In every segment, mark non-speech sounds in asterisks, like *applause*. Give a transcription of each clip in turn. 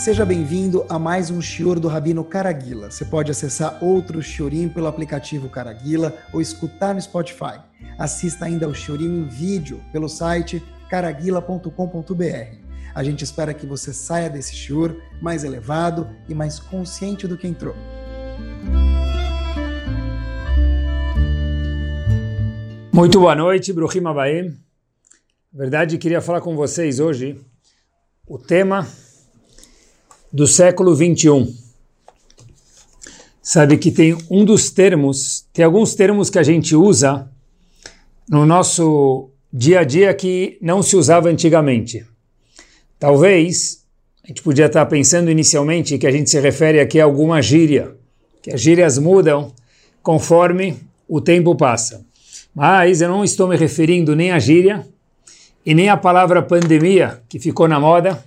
Seja bem-vindo a mais um Shior do Rabino Caraguila. Você pode acessar outro Shiorim pelo aplicativo Caraguila ou escutar no Spotify. Assista ainda ao Shiorim em vídeo pelo site caraguila.com.br. A gente espera que você saia desse Shior mais elevado e mais consciente do que entrou. Muito boa noite, Bruhim Abaim. Na verdade, queria falar com vocês hoje o tema do século 21. Sabe que tem um dos termos, tem alguns termos que a gente usa no nosso dia a dia que não se usava antigamente. Talvez a gente podia estar pensando inicialmente que a gente se refere aqui a alguma gíria, que as gírias mudam conforme o tempo passa. Mas eu não estou me referindo nem à gíria e nem à palavra pandemia, que ficou na moda,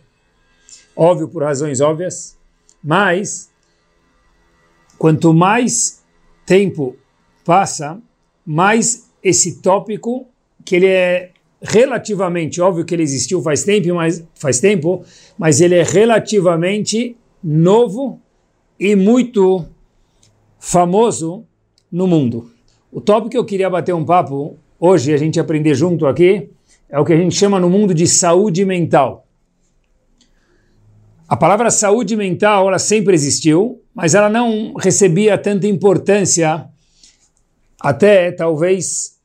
óbvio por razões óbvias, mas quanto mais tempo passa, mais esse tópico, que ele é relativamente, óbvio que ele existiu faz tempo, mas, faz tempo, mas ele é relativamente novo e muito famoso no mundo. O tópico que eu queria bater um papo hoje, a gente aprender junto aqui, é o que a gente chama no mundo de saúde mental. A palavra saúde mental, ela sempre existiu, mas ela não recebia tanta importância até, talvez,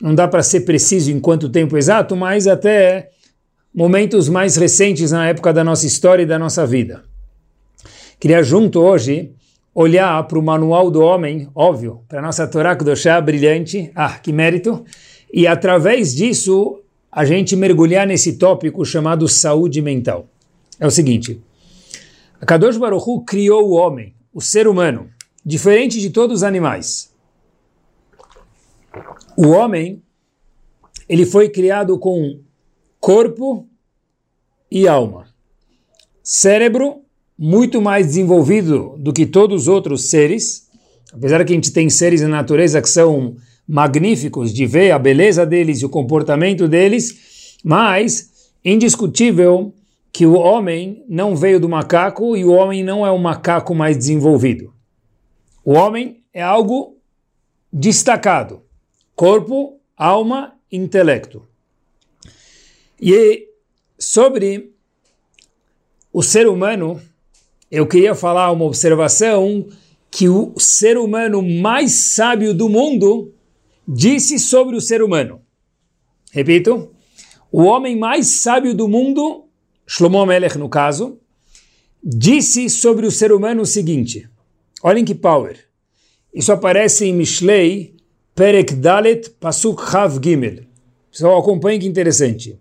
não dá para ser preciso em quanto tempo exato, mas até momentos mais recentes na época da nossa história e da nossa vida. Queria junto hoje olhar para o manual do homem, óbvio, para a nossa Torá Kedoshá brilhante, ah, que mérito, e através disso a gente mergulhar nesse tópico chamado saúde mental. É o seguinte, a Kadosh Baruch Hu criou o homem, o ser humano, diferente de todos os animais. O homem, ele foi criado com corpo e alma, cérebro muito mais desenvolvido do que todos os outros seres, apesar que a gente tem seres na natureza que são magníficos de ver a beleza deles e o comportamento deles, mas indiscutível que o homem não veio do macaco e o homem não é o macaco mais desenvolvido. O homem é algo destacado: corpo, alma, intelecto. E sobre o ser humano, eu queria falar uma observação que o ser humano mais sábio do mundo disse sobre o ser humano. Repito, o homem mais sábio do mundo, Shlomo Melech no caso, disse sobre o ser humano o seguinte, olhem que power, isso aparece em Mishlei, Perek Dalet, Pasuk Chav Gimel. Pessoal, acompanhem que interessante.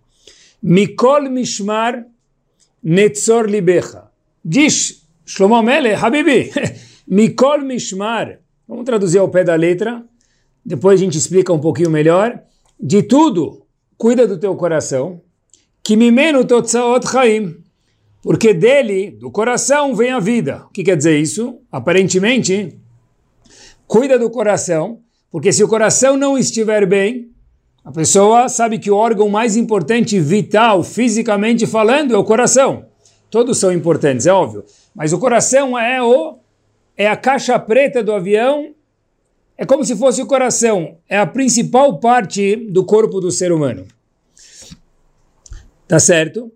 Mikol Mishmar Netzor Libecha. Diz Shlomo Mele, Habibi, *laughs* Mikol Mishmar. Vamos traduzir ao pé da letra, depois a gente explica um pouquinho melhor. De tudo, cuida do teu coração. Kimimenu Totsaot Chaim. Porque dele, do coração, vem a vida. O que quer dizer isso? Aparentemente, cuida do coração, porque se o coração não estiver bem, a pessoa sabe que o órgão mais importante, vital, fisicamente falando, é o coração. Todos são importantes, é óbvio. Mas o coração é o é a caixa preta do avião. É como se fosse o coração. É a principal parte do corpo do ser humano. Tá certo?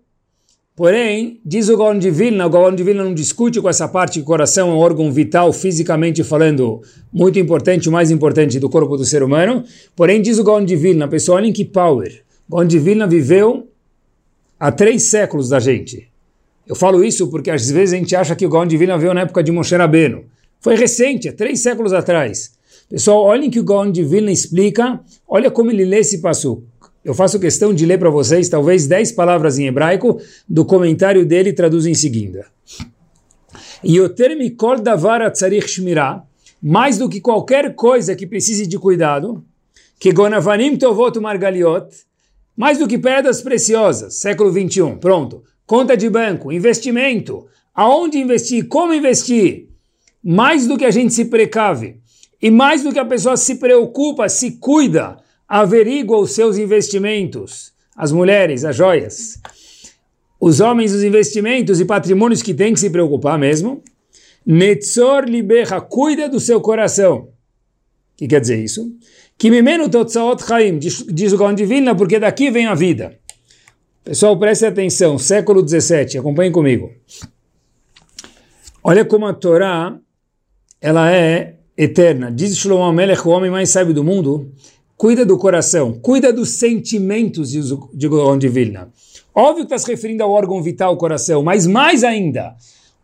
Porém, diz o Gaon de Vilna, o Gaon de Vilna não discute com essa parte que o coração é um órgão vital, fisicamente falando, muito importante, o mais importante do corpo do ser humano. Porém, diz o Gaon de Vilna, pessoal, olhem que power. O Gaon de Vilna viveu há três séculos da gente. Eu falo isso porque às vezes a gente acha que o Gaon de Vilna veio na época de Moshe Rabbeinu. Foi recente, é três séculos atrás. Pessoal, olhem que o Gaon de Vilna explica, olha como ele lê esse passo. Eu faço questão de ler para vocês talvez dez palavras em hebraico, do comentário dele traduz em seguida. Yoter mikol davar atzarich shmirah, mais do que qualquer coisa que precise de cuidado, que gonavanim tovot margaliot, mais do que pedras preciosas, século 21, pronto conta de banco, investimento, aonde investir, como investir, mais do que a gente se precave e mais do que a pessoa se preocupa, se cuida, averigua os seus investimentos, as mulheres, as joias. os homens, os investimentos e patrimônios que tem que se preocupar mesmo. Netzor libecha, cuida do seu coração. O que quer dizer isso? Que mimeno totzaot chaim, diz o Gaon de Vilna, porque daqui vem a vida. Pessoal, preste atenção, século 17, acompanhem comigo. Olha como a Torá, ela é eterna. Diz Shlomo Melech, o homem mais sábio do mundo, cuida do coração, cuida dos sentimentos, diz o Gaon de Vilna. Óbvio que está se referindo ao órgão vital, o coração, mas mais ainda,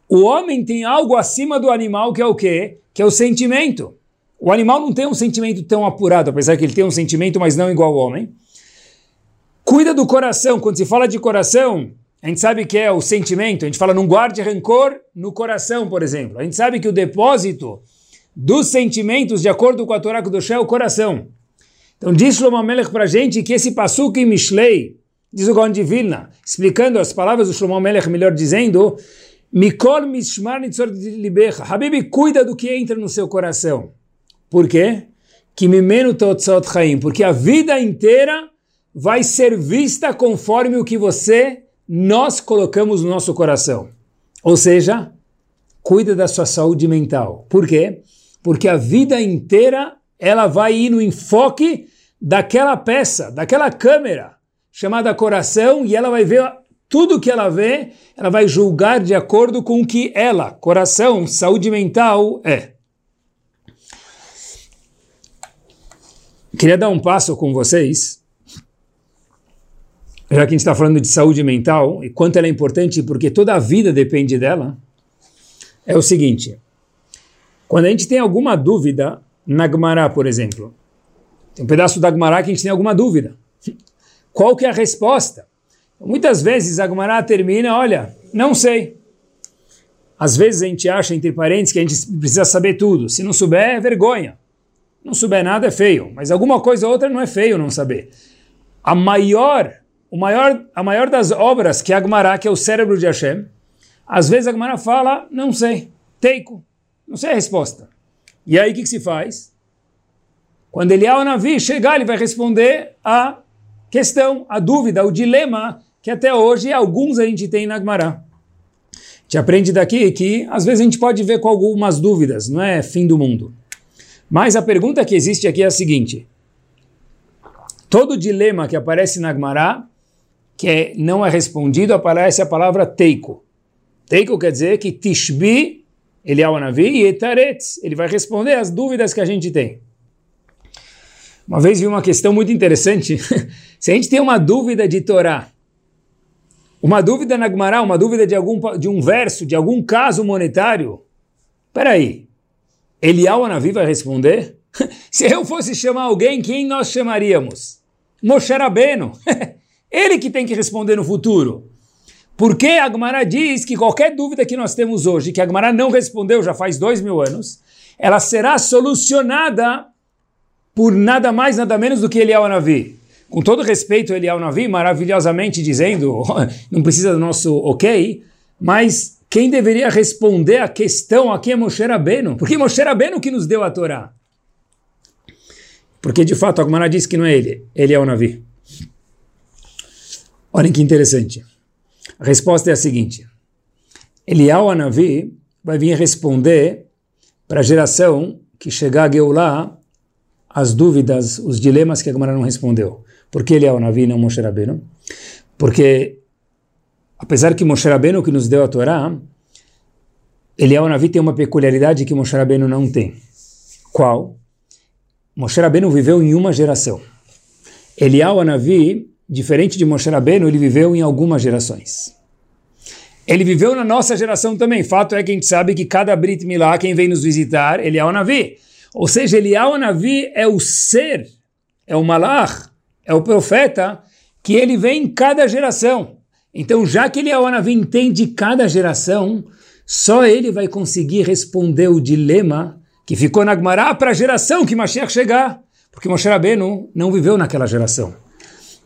o homem tem algo acima do animal que é o quê? Que é o sentimento. O animal não tem um sentimento tão apurado, apesar que ele tem um sentimento, mas não igual ao homem. Cuida do coração. Quando se fala de coração, a gente sabe que é o sentimento. A gente fala não guarde rancor no coração, por exemplo. A gente sabe que o depósito dos sentimentos, de acordo com a Torá do é o coração. Então diz Shlomo Melech para a gente que esse Pasuk em Mishlei, Diz o Gaon de Vilna, explicando as palavras do Shlomo Melech, melhor dizendo, Mikol mishmar libecha. Habib, cuida do que entra no seu coração. Por quê? Kimimenu totzot chaim. Porque a vida inteira vai ser vista conforme o que você, nós colocamos no nosso coração. Ou seja, cuida da sua saúde mental. Por quê? Porque a vida inteira ela vai ir no enfoque daquela peça, daquela câmera chamada coração, e ela vai ver tudo que ela vê, ela vai julgar de acordo com o que ela, coração, saúde mental, é. Queria dar um passo com vocês, já que a gente está falando de saúde mental e quanto ela é importante, porque toda a vida depende dela. É o seguinte: quando a gente tem alguma dúvida na Gemara, por exemplo, tem um pedaço da Gemara que a gente tem alguma dúvida. Qual que é a resposta? Muitas vezes a Gemara termina, olha, não sei. Às vezes a gente acha, entre parênteses, que a gente precisa saber tudo. Se não souber, é vergonha. Não souber nada é feio, mas alguma coisa ou outra não é feio não saber. A maior, o maior, a maior das obras que é a Gemara, que é o cérebro de Hashem, às vezes a Gemara fala, não sei, teiko, não sei a resposta. E aí o que, que se faz? Quando ele é o Navi chegar, ele vai responder a questão, a dúvida, o dilema que até hoje alguns a gente tem na Gemara. A gente aprende daqui que às vezes a gente pode ver com algumas dúvidas, não é fim do mundo. Mas a pergunta que existe aqui é a seguinte: todo dilema que aparece na Gemara, que é, não é respondido, aparece a palavra teiko. Teiko quer dizer que tishbi, ele é o Navi, e etaretz, ele vai responder as dúvidas que a gente tem. Uma vez vi uma questão muito interessante. *laughs* Se a gente tem uma dúvida de Torá, uma dúvida na Gemara, uma dúvida de, algum, de um verso, de algum caso monetário, peraí, Eliyahu Anavi vai responder? *laughs* Se eu fosse chamar alguém, quem nós chamaríamos? Moshe Rabbeinu. *laughs* Ele que tem que responder no futuro. Porque a Gemara diz que qualquer dúvida que nós temos hoje, que a Gemara não respondeu já faz dois mil anos, ela será solucionada por nada mais, nada menos do que Eliel Navi. Com todo respeito, Eliel Navi, maravilhosamente dizendo, *laughs* não precisa do nosso ok, mas quem deveria responder a questão aqui é Moshe Rabbeinu, porque Moshe Rabbeinu que nos deu a Torá. Porque de fato a Gemara diz que não é ele, ele é o Navi. Olhem que interessante. A resposta é a seguinte: Eliel Navi vai vir responder para a geração que chegar a Geulah as dúvidas, os dilemas que a Gemara não respondeu. Por que ele é o Navi e não Moshe Rabbeinu? Porque, apesar que Moshe Rabbeinu que nos deu a Torá, ele é o Navi tem uma peculiaridade que Moshe Rabbeinu não tem. Qual? Moshe Rabbeinu viveu em uma geração. Eliyahu Navi, diferente de Moshe Rabbeinu, ele viveu em algumas gerações. Ele viveu na nossa geração também. Fato é que a gente sabe que cada Brit Milá, quem vem nos visitar, ele é o Navi. Ou seja, Eliyahu Navi é o ser, é o malach, é o profeta, que ele vem em cada geração. Então, já que Eliyahu Navi entende cada geração, só ele vai conseguir responder o dilema que ficou na Gemara para a geração que Mashiach chegar. Porque Moshe Rabbeinu não viveu naquela geração.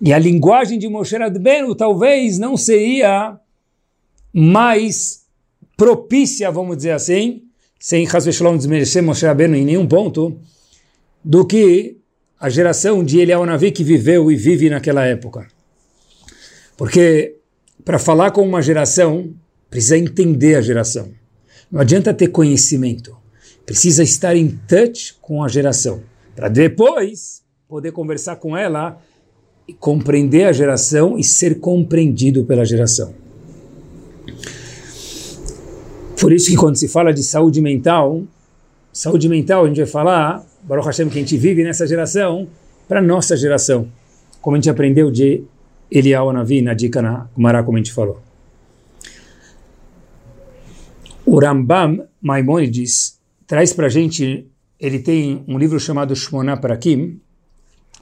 E a linguagem de Moshe Rabbeinu talvez não seria mais propícia, vamos dizer assim, sem Hasveshalom desmerecer Moshe Rabbeinu em nenhum ponto, do que a geração de Eliyahu Navi que viveu e vive naquela época. Porque para falar com uma geração, precisa entender a geração. Não adianta ter conhecimento. Precisa estar em touch com a geração. Para depois poder conversar com ela compreender a geração e ser compreendido pela geração. Por isso que quando se fala de saúde mental, saúde mental a gente vai falar, Baruch Hashem, que a gente vive nessa geração, para nossa geração. Como a gente aprendeu de Eliyahu Anavi na dica na Kumara, como a gente falou. O Rambam Maimonides traz para a gente, ele tem um livro chamado Shmona Parakim,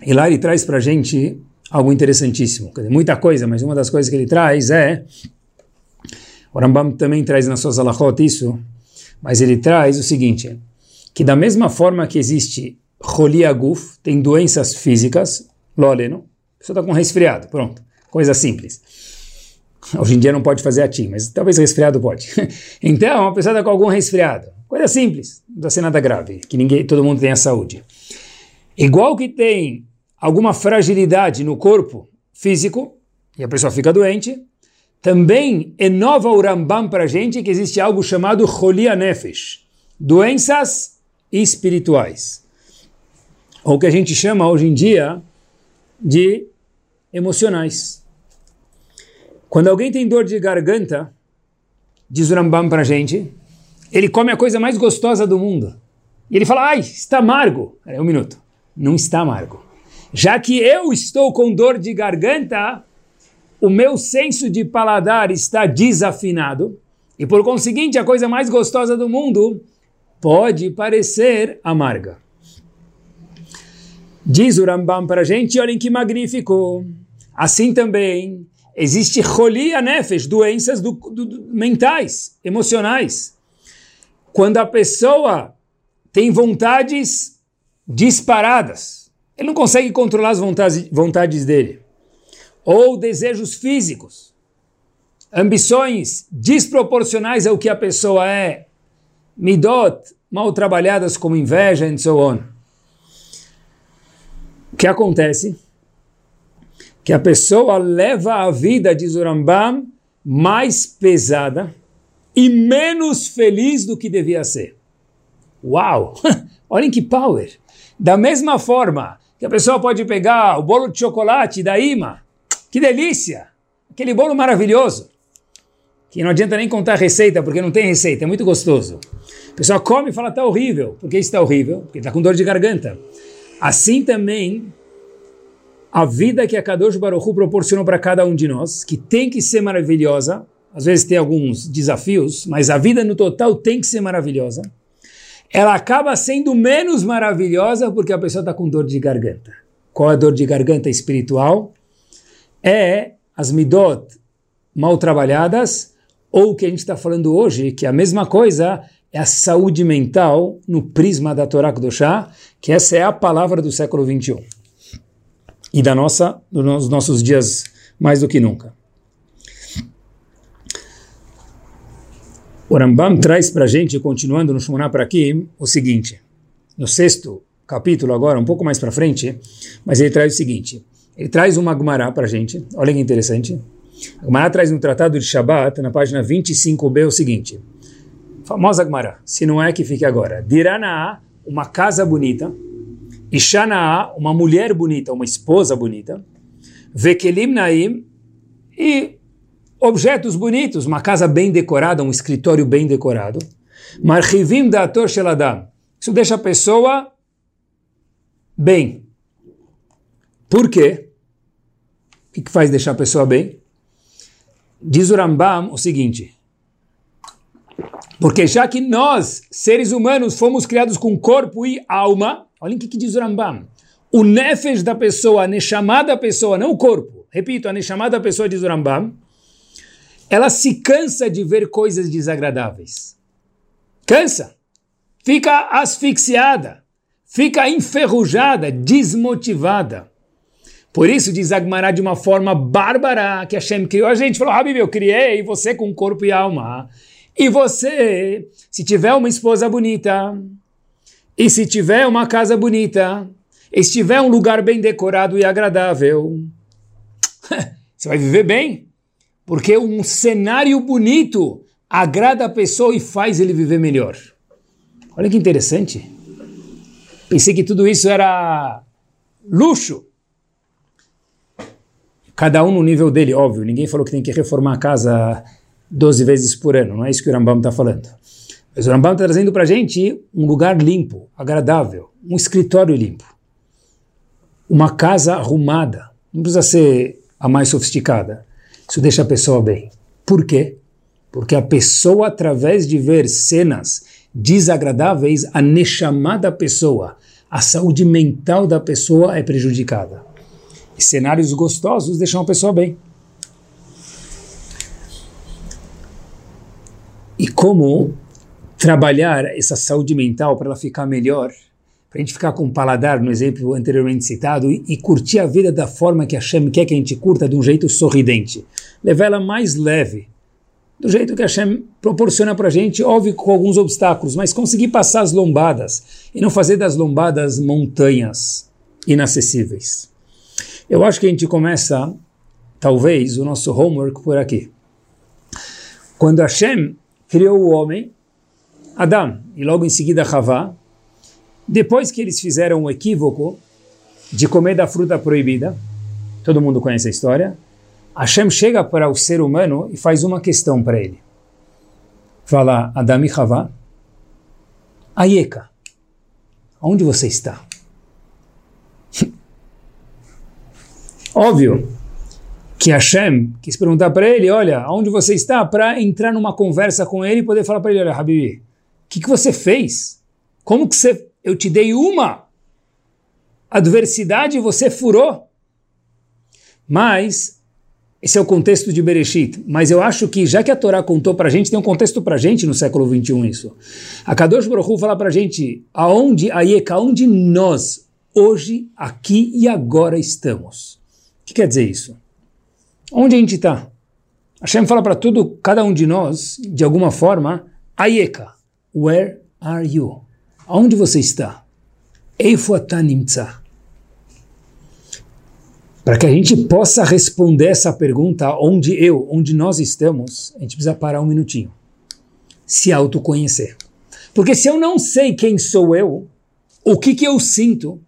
e lá ele traz para a gente algo interessantíssimo. Dizer, muita coisa, mas uma das coisas que ele traz é. O Rambam também traz nas suas alachot isso, mas ele traz o seguinte: que da mesma forma que existe Aguf, tem doenças físicas, loleno, a pessoa está com resfriado, pronto, coisa simples. Hoje em dia não pode fazer a ti, mas talvez resfriado pode. *laughs* então, a pessoa está com algum resfriado, coisa simples, não precisa ser nada grave, que ninguém, todo mundo tenha saúde. Igual que tem alguma fragilidade no corpo físico, e a pessoa fica doente, também inova o Rambam para a gente que existe algo chamado Cholia Nefesh, doenças espirituais. Ou que a gente chama hoje em dia de emocionais. Quando alguém tem dor de garganta, diz o Rambam para a gente, ele come a coisa mais gostosa do mundo. E ele fala, ai, está amargo. É um minuto. Não está amargo. Já que eu estou com dor de garganta, o meu senso de paladar está desafinado, e por conseguinte, a coisa mais gostosa do mundo pode parecer amarga. Diz o Rambam para a gente, olhem que magnífico. Assim também existe rolia nefesh, doenças do, do, mentais, emocionais. Quando a pessoa tem vontades disparadas, ele não consegue controlar as vontades, dele. Ou desejos físicos, ambições desproporcionais ao que a pessoa é, midot mal trabalhadas como inveja e so on. O que acontece? Que a pessoa leva a vida de Zorambam mais pesada e menos feliz do que devia ser. Uau! *laughs* Olhem que power! Da mesma forma que a pessoa pode pegar o bolo de chocolate da Ima, que delícia! Aquele bolo maravilhoso, que não adianta nem contar receita, porque não tem receita, é muito gostoso. A pessoa come e fala, está horrível. Por que está horrível? Porque está com dor de garganta. Assim também, a vida que a Kadosh Baruch Hu proporcionou para cada um de nós, que tem que ser maravilhosa, às vezes tem alguns desafios, mas a vida no total tem que ser maravilhosa, ela acaba sendo menos maravilhosa porque a pessoa está com dor de garganta. Qual é a dor de garganta espiritual? É as midot mal trabalhadas, ou o que a gente está falando hoje, que é a mesma coisa, é a saúde mental no prisma da Torá Kedoshá, que essa é a palavra do século 21 e da nossa dos nossos dias mais do que nunca. O Rambam traz para a gente, continuando no Shmoná para aqui, o seguinte, no sexto capítulo agora, um pouco mais para frente, mas ele traz o seguinte, ele traz uma Gemara para a gente, olha que interessante, a Gemara traz no Tratado de Shabat, na página 25b, o seguinte, Famosa Gemara, se não é que fique agora. Diranaá, uma casa bonita. Ishanaá, uma mulher bonita, uma esposa bonita. Vekelim Naim, e objetos bonitos, uma casa bem decorada, um escritório bem decorado. Marchivim Dator Sheladam. Isso deixa a pessoa bem. Por quê? O que faz deixar a pessoa bem? Diz o Rambam o seguinte: porque já que nós, seres humanos, fomos criados com corpo e alma, olhem o que, diz o Rambam. O nefesh da pessoa, a nechamada da pessoa, não o corpo. Repito, a nechamada da pessoa, diz o Rambam, ela se cansa de ver coisas desagradáveis. Cansa. Fica asfixiada. Fica enferrujada, desmotivada. Por isso diz Agmará de uma forma bárbara que Hashem criou a gente. Falou, Habib, eu criei você com corpo e alma. E você, se tiver uma esposa bonita, e se tiver uma casa bonita, e se tiver um lugar bem decorado e agradável, *laughs* você vai viver bem. Porque um cenário bonito agrada a pessoa e faz ele viver melhor. Olha que interessante. Pensei que tudo isso era luxo. Cada um no nível dele, óbvio. Ninguém falou que tem que reformar a casa 12 vezes por ano. Não é isso que o Rambam está falando. Mas o Rambam está trazendo para a gente um lugar limpo, agradável, um escritório limpo, uma casa arrumada. Não precisa ser a mais sofisticada. Isso deixa a pessoa bem. Por quê? Porque a pessoa, através de ver cenas desagradáveis, a nechamá da pessoa, a saúde mental da pessoa é prejudicada. E cenários gostosos deixam a pessoa bem. E como trabalhar essa saúde mental para ela ficar melhor, para a gente ficar com o paladar, no exemplo anteriormente citado, e, e, curtir a vida da forma que a Hashem quer que a gente curta, de um jeito sorridente. Levar ela mais leve, do jeito que a Hashem proporciona para a gente, óbvio com alguns obstáculos, mas conseguir passar as lombadas e não fazer das lombadas montanhas inacessíveis. Eu acho que a gente começa, talvez, o nosso homework por aqui. Quando Hashem criou o homem, Adão, e logo em seguida Havá, depois que eles fizeram o equívoco de comer da fruta proibida, todo mundo conhece a história, Hashem chega para o ser humano e faz uma questão para ele. Fala, Adam e Havá, Ayeka, onde você está? *laughs* Óbvio que Hashem quis perguntar para ele, olha, onde você está? Para entrar numa conversa com ele e poder falar para ele, olha, Habibi, o que, que você fez? Como que você... Eu te dei uma adversidade e você furou? Mas esse é o contexto de Bereshit. Mas eu acho que, já que a Torá contou para a gente, tem um contexto para a gente no século 21 isso. A Kadosh Baruch fala para a gente aonde, Ayeka, aonde nós, hoje, aqui e agora estamos. O que quer dizer isso? Onde a gente está? Hashem fala para tudo, cada um de nós, de alguma forma, Ayeka, where are you? Aonde você está? Eifu atanimtza. Para que a gente possa responder essa pergunta, onde eu, onde nós estamos, a gente precisa parar um minutinho. Se autoconhecer. Porque se eu não sei quem sou eu, o que, que eu sinto,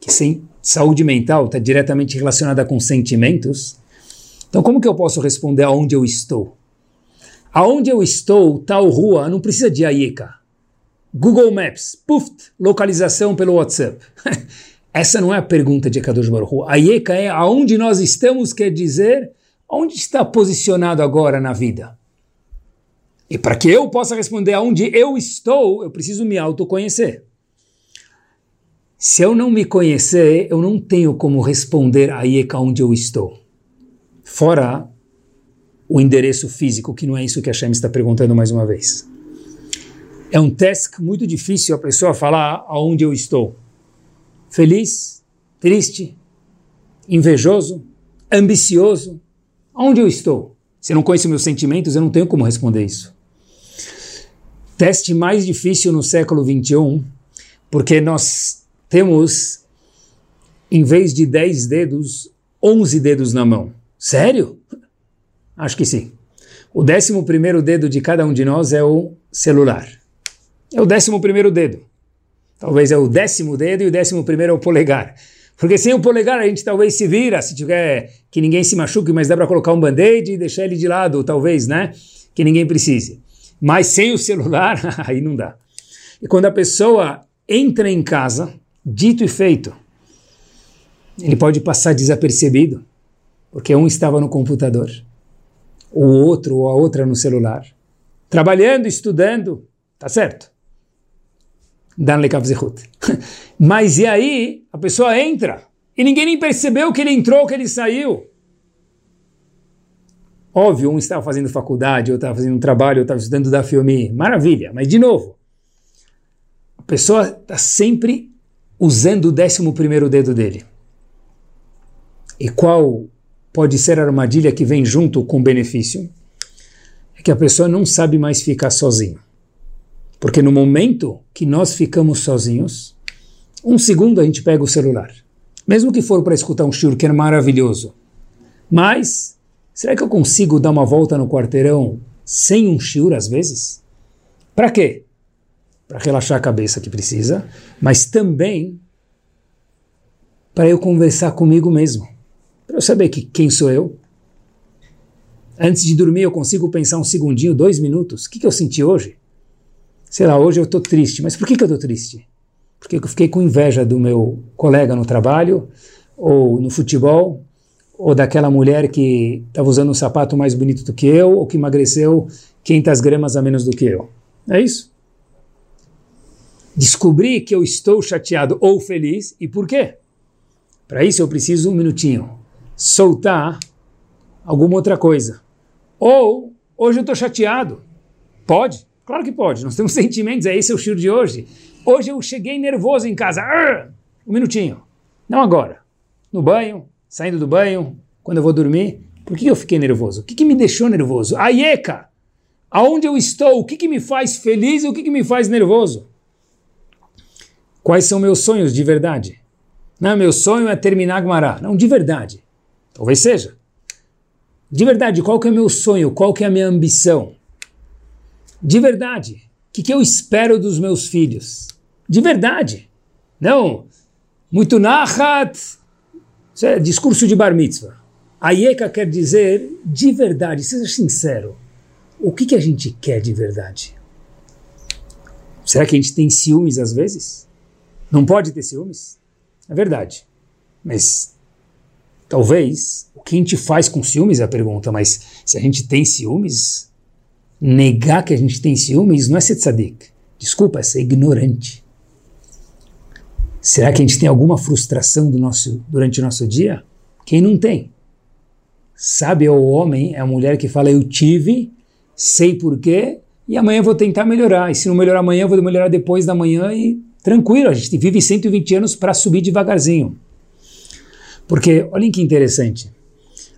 que sem saúde mental está diretamente relacionada com sentimentos, então como que eu posso responder aonde eu estou? Aonde eu estou, tal rua, não precisa de AIECA. Google Maps, puf, localização pelo WhatsApp. *laughs* Essa não é a pergunta de Kadosh Baruch. A Yeka é aonde nós estamos, quer dizer, onde está posicionado agora na vida. E para que eu possa responder aonde eu estou, eu preciso me autoconhecer. Se eu não me conhecer, eu não tenho como responder a Yeka onde eu estou. Fora o endereço físico, que não é isso que a Shem está perguntando mais uma vez. É um teste muito difícil a pessoa falar aonde eu estou feliz, triste, invejoso, ambicioso? Onde eu estou? Se eu não conheço meus sentimentos, eu não tenho como responder isso. Teste mais difícil no século 21, porque nós temos, em vez de 10 dedos, 11 dedos na mão. Sério? Acho que sim. O décimo primeiro dedo de cada um de nós é o celular. É o décimo primeiro dedo. Talvez é o décimo dedo e o décimo primeiro é o polegar. Porque sem o polegar a gente talvez se vira, se tiver que ninguém se machuque, mas dá para colocar um band-aid e deixar ele de lado, talvez, né? Que ninguém precise. Mas sem o celular, *laughs* aí não dá. E quando a pessoa entra em casa, dito e feito, ele pode passar desapercebido, porque um estava no computador, o outro ou a outra no celular, trabalhando, estudando, tá certo? Dan lekavzehut. *laughs* Mas e aí, a pessoa entra e ninguém nem percebeu que ele entrou, que ele saiu. Óbvio, um estava fazendo faculdade, outro estava fazendo um trabalho, outro estava estudando da filme. Maravilha, mas de novo, a pessoa está sempre usando o décimo primeiro dedo dele. E qual pode ser a armadilha que vem junto com o benefício? É que a pessoa não sabe mais ficar sozinha. Porque no momento que nós ficamos sozinhos, um segundo a gente pega o celular. Mesmo que for para escutar um shiur que é maravilhoso. Mas será que eu consigo dar uma volta no quarteirão sem um shiur às vezes? Para quê? Para relaxar a cabeça que precisa, mas também para eu conversar comigo mesmo, para eu saber que quem sou eu. Antes de dormir eu consigo pensar um segundinho, dois minutos. O que, que eu senti hoje? Sei lá, hoje eu estou triste. Mas por que, que eu estou triste? Porque eu fiquei com inveja do meu colega no trabalho, ou no futebol, ou daquela mulher que estava usando um sapato mais bonito do que eu, ou que emagreceu 500 gramas a menos do que eu. É isso. Descobrir que eu estou chateado ou feliz e por quê. Para isso eu preciso um minutinho soltar alguma outra coisa. Ou hoje eu estou chateado. Pode? Claro que pode. Nós temos *laughs* sentimentos, é esse é o estilo de hoje. Hoje eu cheguei nervoso em casa. Um minutinho. Não agora. No banho, saindo do banho, quando eu vou dormir. Por que eu fiquei nervoso? O que, que me deixou nervoso? A Ieca! Aonde eu estou? O que, que me faz feliz e o que, que me faz nervoso? Quais são meus sonhos de verdade? Não, meu sonho é terminar Gumará. Não, de verdade. Talvez seja. De verdade, qual que é meu sonho? Qual que é a minha ambição? De verdade, o que, que eu espero dos meus filhos? De verdade. Não, muito nahat, é discurso de bar mitzvah. Ayeka quer dizer de verdade, seja sincero. O que, que a gente quer de verdade? Será que a gente tem ciúmes às vezes? Não pode ter ciúmes? É verdade. Mas talvez o que a gente faz com ciúmes é a pergunta, mas se a gente tem ciúmes, negar que a gente tem ciúmes não é ser tzadik. Desculpa, é ser ignorante. Será que a gente tem alguma frustração do nosso, durante o nosso dia? Quem não tem? Sabe é o homem, é a mulher que fala eu tive, sei porquê, e amanhã vou tentar melhorar. E se não melhorar amanhã, vou melhorar depois da manhã e tranquilo, a gente vive 120 anos para subir devagarzinho. Porque, olhem que interessante,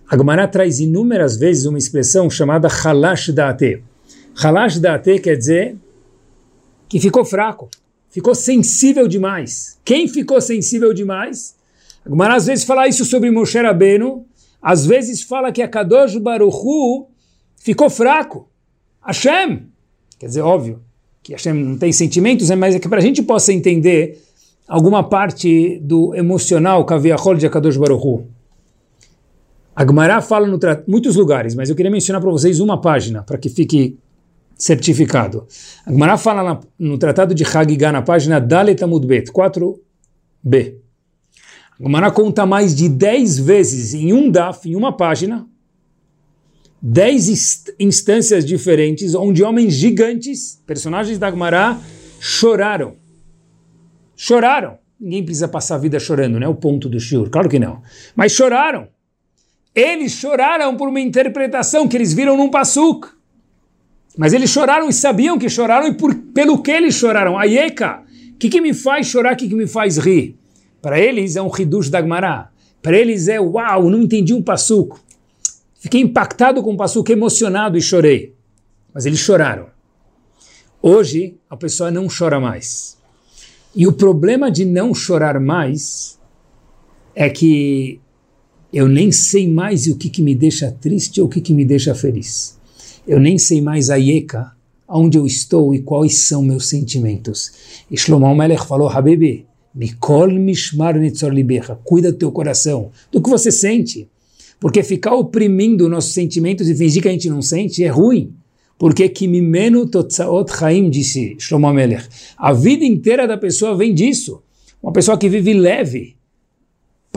a Gemara traz inúmeras vezes uma expressão chamada halash da'ate. Halash da'ate quer dizer que ficou fraco, ficou sensível demais. Quem ficou sensível demais? A Gemara às vezes fala isso sobre Moshe Rabbeinu, às vezes fala que a Kadosh Baruchu ficou fraco. Hashem, quer dizer, óbvio, que Hashem não tem sentimentos, né, mas é que para a gente possa entender alguma parte do emocional Kaviahol de Akadosh Baruch A Gemara fala em muitos lugares, mas eu queria mencionar para vocês uma página, para que fique certificado. A Gemara fala na, no Tratado de Hagigah, na página Dalet Amudbet, 4b. A Gemara conta mais de 10 vezes em um daf, em uma página, dez instâncias diferentes onde homens gigantes, personagens da Agmará, choraram. Choraram. Ninguém precisa passar a vida chorando, né? O ponto do Shur, claro que não. Mas choraram. Eles choraram por uma interpretação que eles viram num pasuk. Mas eles choraram e sabiam que choraram e por, pelo que eles choraram. Ayeka, o que, que me faz chorar, o que, que me faz rir? Para eles é um ridush da Agmará. Para eles é, uau, não entendi um passuco. Fiquei impactado com o Passuca, emocionado e chorei. Mas eles choraram. Hoje, a pessoa não chora mais. E o problema de não chorar mais é que eu nem sei mais o que, que me deixa triste ou o que, que me deixa feliz. Eu nem sei mais a Yeka, onde eu estou e quais são meus sentimentos. E Shlomo Melech falou, Habibi, Mikol Mishmar Nitzor Libecha, cuida do teu coração, do que você sente. Porque ficar oprimindo nossos sentimentos e fingir que a gente não sente é ruim. Porque Kimimenu Totsaot Chaim, disse Shlomo Melech. A vida inteira da pessoa vem disso. Uma pessoa que vive leve,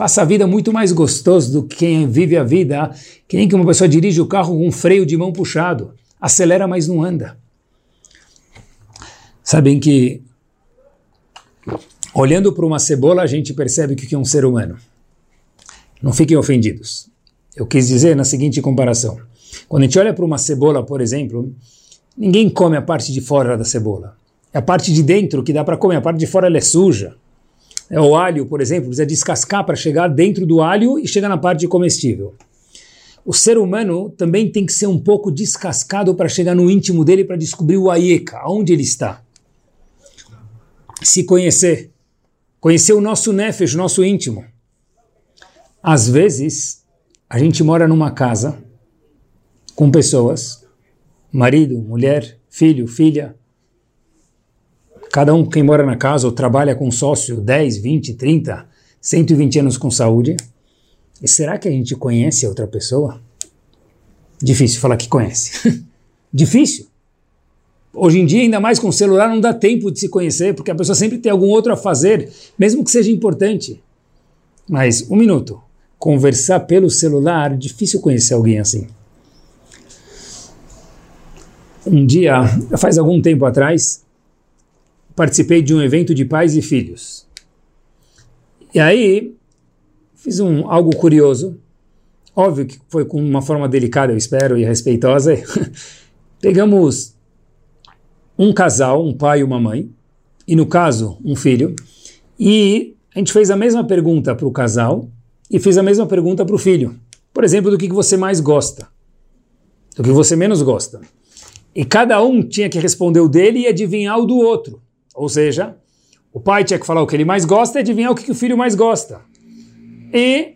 passa a vida muito mais gostoso do que quem vive a vida, que nem que uma pessoa dirige o carro com um freio de mão puxado. Acelera, mas não anda. Sabem que, olhando para uma cebola, a gente percebe que é um ser humano. Não fiquem ofendidos. Eu quis dizer na seguinte comparação. Quando a gente olha para uma cebola, por exemplo, ninguém come a parte de fora da cebola. É a parte de dentro que dá para comer, a parte de fora ela é suja. É o alho, por exemplo, precisa descascar para chegar dentro do alho e chegar na parte comestível. O ser humano também tem que ser um pouco descascado para chegar no íntimo dele para descobrir o aieka, onde ele está. Se conhecer. Conhecer o nosso nefesh, nosso íntimo. Às vezes, a gente mora numa casa com pessoas, marido, mulher, filho, filha, cada um quem mora na casa ou trabalha com sócio 10, 20, 30, 120 anos com saúde. E será que a gente conhece a outra pessoa? Difícil falar que conhece. *laughs* Difícil. Hoje em dia, ainda mais com o celular, não dá tempo de se conhecer, porque a pessoa sempre tem algum outro a fazer, mesmo que seja importante. Mas, um minuto, conversar pelo celular, difícil conhecer alguém assim. Um dia, faz algum tempo atrás, participei de um evento de pais e filhos. E aí, fiz um, algo curioso, óbvio que foi com uma forma delicada, eu espero, e respeitosa. *laughs* Pegamos um casal, um pai e uma mãe, e no caso, um filho, e a gente fez a mesma pergunta para o casal e fez a mesma pergunta para o filho. Por exemplo, do que você mais gosta, do que você menos gosta. E cada um tinha que responder o dele e adivinhar o do outro. Ou seja, o pai tinha que falar o que ele mais gosta e adivinhar o que o filho mais gosta. E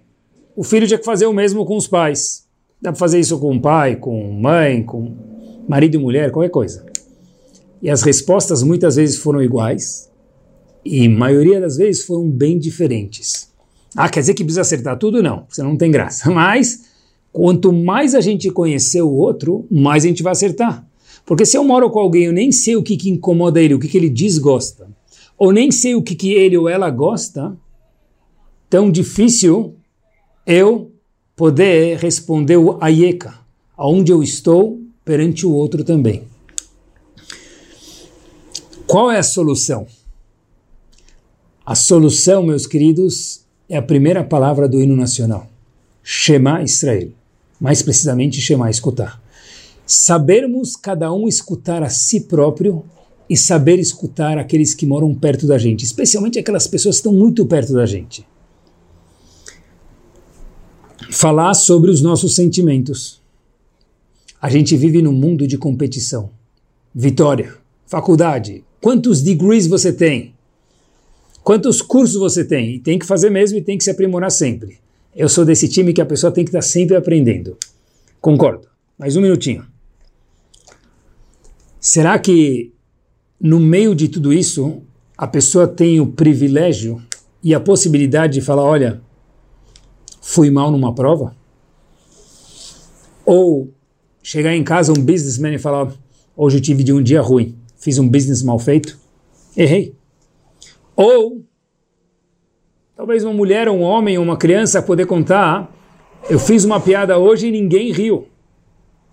o filho tinha que fazer o mesmo com os pais. Dá para fazer isso com pai, com mãe, com marido e mulher, qualquer coisa. E as respostas muitas vezes foram iguais e maioria das vezes foram bem diferentes. Ah, quer dizer que precisa acertar tudo? Não, você não tem graça. *laughs* Mas quanto mais a gente conhecer o outro, mais a gente vai acertar. Porque se eu moro com alguém, eu nem sei o que, que incomoda ele, o que, que ele desgosta, ou nem sei o que, que ele ou ela gosta, tão difícil eu poder responder o ayeka, aonde eu estou perante o outro também. Qual é a solução? A solução, meus queridos, é a primeira palavra do hino nacional. Shema Israel. Mais precisamente, Shema, escutar. Sabermos cada um escutar a si próprio e saber escutar aqueles que moram perto da gente, especialmente aquelas pessoas que estão muito perto da gente. Falar sobre os nossos sentimentos. A gente vive num mundo de competição. Vitória, faculdade, quantos degrees você tem? Quantos cursos você tem? E tem que fazer mesmo e tem que se aprimorar sempre. Eu sou desse time que a pessoa tem que estar sempre aprendendo. Concordo. Mais um minutinho. Será que no meio de tudo isso, a pessoa tem o privilégio e a possibilidade de falar: olha, fui mal numa prova? Ou chegar em casa um businessman e falar: hoje eu tive de um dia ruim, fiz um business mal feito, errei. Ou talvez uma mulher, um homem, uma criança poder contar: eu fiz uma piada hoje e ninguém riu.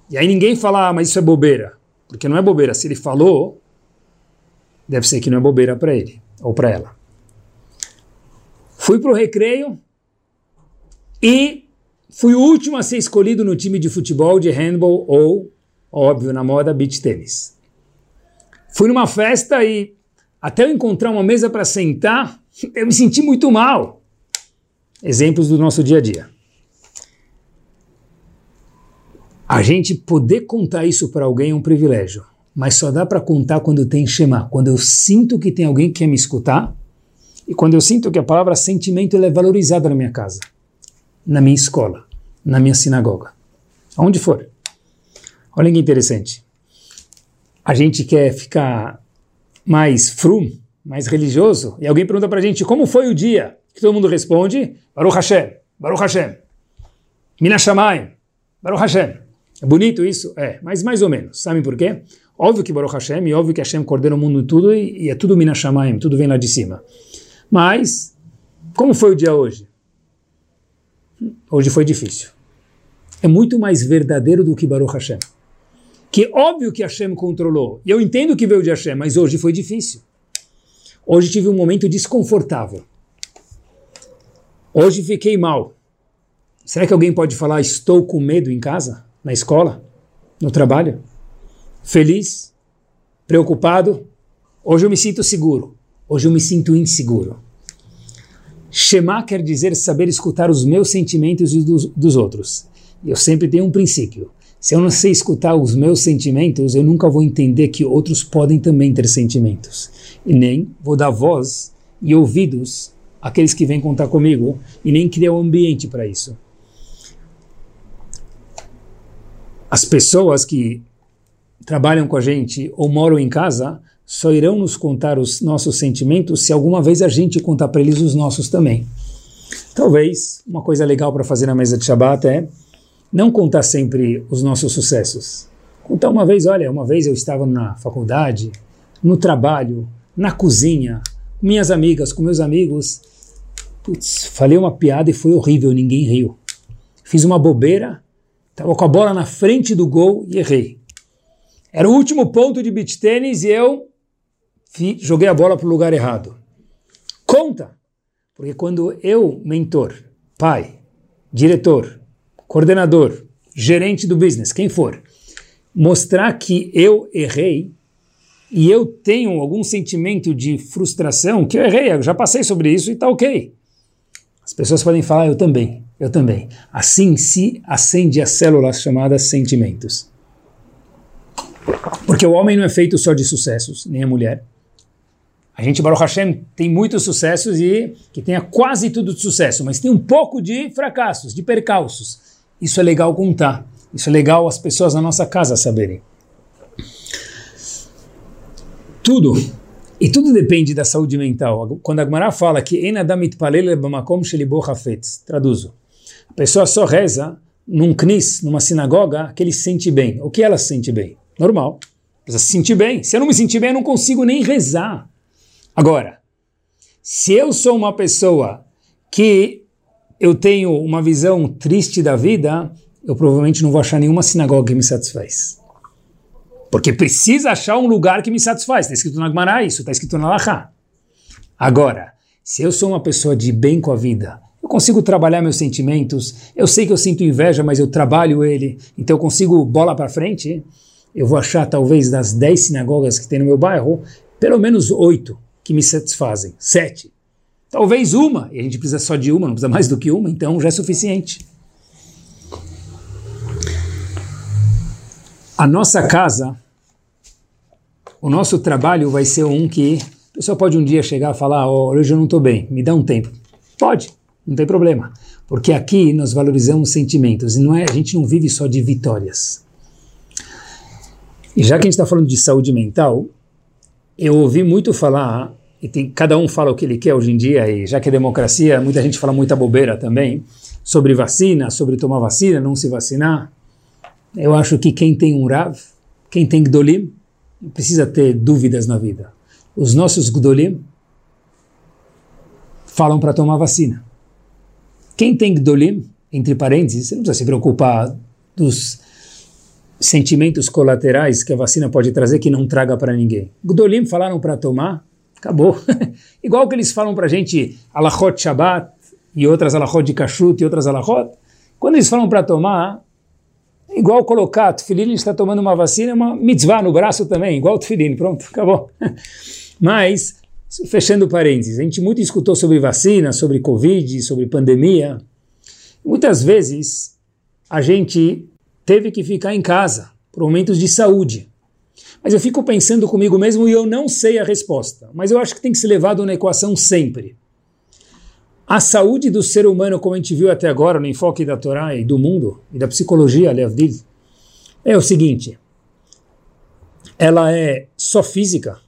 E aí ninguém fala: ah, mas isso é bobeira. Porque não é bobeira. Se ele falou, deve ser que não é bobeira para ele ou para ela. Fui para o recreio e fui o último a ser escolhido no time de futebol, de handball ou, óbvio, na moda, beach tênis. Fui numa festa e até eu encontrar uma mesa para sentar, *laughs* eu me senti muito mal. Exemplos do nosso dia a dia. A gente poder contar isso para alguém é um privilégio, mas só dá para contar quando tem Shema, quando eu sinto que tem alguém que quer me escutar e quando eu sinto que a palavra sentimento é valorizada na minha casa, na minha escola, na minha sinagoga, aonde for. Olha que interessante. A gente quer ficar mais frum, mais religioso, e alguém pergunta para a gente como foi o dia, que todo mundo responde, Baruch Hashem, Baruch Hashem, Minashamayim, Baruch Hashem. É bonito isso? É, mas mais ou menos. Sabe por quê? Óbvio que Baruch Hashem, e óbvio que Hashem coordena o mundo tudo e, e é tudo Minas Shamayim, tudo vem lá de cima. Mas, como foi o dia hoje? Hoje foi difícil. É muito mais verdadeiro do que Baruch Hashem. Que óbvio que Hashem controlou. E eu entendo que veio de Hashem, mas hoje foi difícil. Hoje tive um momento desconfortável. Hoje fiquei mal. Será que alguém pode falar estou com medo em casa? Na escola, no trabalho, feliz, preocupado. Hoje eu me sinto seguro, hoje eu me sinto inseguro. Shema quer dizer saber escutar os meus sentimentos e os dos, dos outros. E eu sempre tenho um princípio. Se eu não sei escutar os meus sentimentos, eu nunca vou entender que outros podem também ter sentimentos. E nem vou dar voz e ouvidos àqueles que vêm contar comigo, e nem criar um ambiente para isso. As pessoas que trabalham com a gente ou moram em casa só irão nos contar os nossos sentimentos se alguma vez a gente contar para eles os nossos também. Talvez uma coisa legal para fazer na mesa de Shabbat é não contar sempre os nossos sucessos. Contar uma vez, olha, uma vez eu estava na faculdade, no trabalho, na cozinha, com minhas amigas, com meus amigos. Putz, falei uma piada e foi horrível, ninguém riu. Fiz uma bobeira, estava com a bola na frente do gol e errei. Era o último ponto de beach tênis e eu joguei a bola para o lugar errado. Conta! Porque quando eu, mentor, pai, diretor, coordenador, gerente do business, quem for, mostrar que eu errei e eu tenho algum sentimento de frustração, que eu errei, eu já passei sobre isso e está ok. As pessoas podem falar, eu também, eu também. Assim se acende as células chamadas sentimentos. Porque o homem não é feito só de sucessos, nem a mulher. A gente, Baruch Hashem, tem muitos sucessos e que tenha quase tudo de sucesso, mas tem um pouco de fracassos, de percalços. Isso é legal contar. Isso é legal as pessoas na nossa casa saberem. Tudo. E tudo depende da saúde mental. Quando a Gemara fala que enadamit bamakom traduzo. A pessoa só reza num knis, numa sinagoga, que ele se sente bem. O que ela se sente bem? Normal. Precisa se sentir bem. Se eu não me sentir bem, eu não consigo nem rezar. Agora, se eu sou uma pessoa que eu tenho uma visão triste da vida, eu provavelmente não vou achar nenhuma sinagoga que me satisfaz. Porque precisa achar um lugar que me satisfaz. Está escrito na Gemara isso, está escrito na Lachá. Agora, se eu sou uma pessoa de bem com a vida, eu consigo trabalhar meus sentimentos, eu sei que eu sinto inveja, mas eu trabalho ele, então eu consigo bola para frente, eu vou achar talvez das 10 sinagogas que tem no meu bairro, pelo menos oito que me satisfazem. Sete. Talvez uma, e a gente precisa só de uma, não precisa mais do que uma, então já é suficiente. A nossa casa, o nosso trabalho vai ser um que a pessoa pode um dia chegar e falar: oh, hoje eu não estou bem, me dá um tempo. Pode, não tem problema. Porque aqui nós valorizamos sentimentos e não é, a gente não vive só de vitórias. E já que a gente está falando de saúde mental, eu ouvi muito falar, e tem, cada um fala o que ele quer hoje em dia, e já que é democracia, muita gente fala muita bobeira também, sobre vacina, sobre tomar vacina, não se vacinar. Eu acho que quem tem um Rav, quem tem Gdolim, não precisa ter dúvidas na vida. Os nossos Gdolim falam para tomar vacina. Quem tem Gdolim, entre parênteses, você não precisa se preocupar dos sentimentos colaterais que a vacina pode trazer que não traga para ninguém. Gdolim falaram para tomar, acabou. *laughs* Igual que eles falam para a gente alachot Shabbat e outras alachot de kashrut e outras alachot. Quando eles falam para tomar, igual colocar tefilin, está tomando uma vacina, é uma mitzvah no braço também, igual tefilin, pronto, acabou. *laughs* Mas, fechando parênteses, a gente muito escutou sobre vacina, sobre Covid, sobre pandemia. Muitas vezes a gente teve que ficar em casa por momentos de saúde. Mas eu fico pensando comigo mesmo e eu não sei a resposta. Mas eu acho que tem que ser levado na equação sempre. A saúde do ser humano, como a gente viu até agora no enfoque da Torá e do mundo, e da psicologia, aliás, é o seguinte: ela é só física?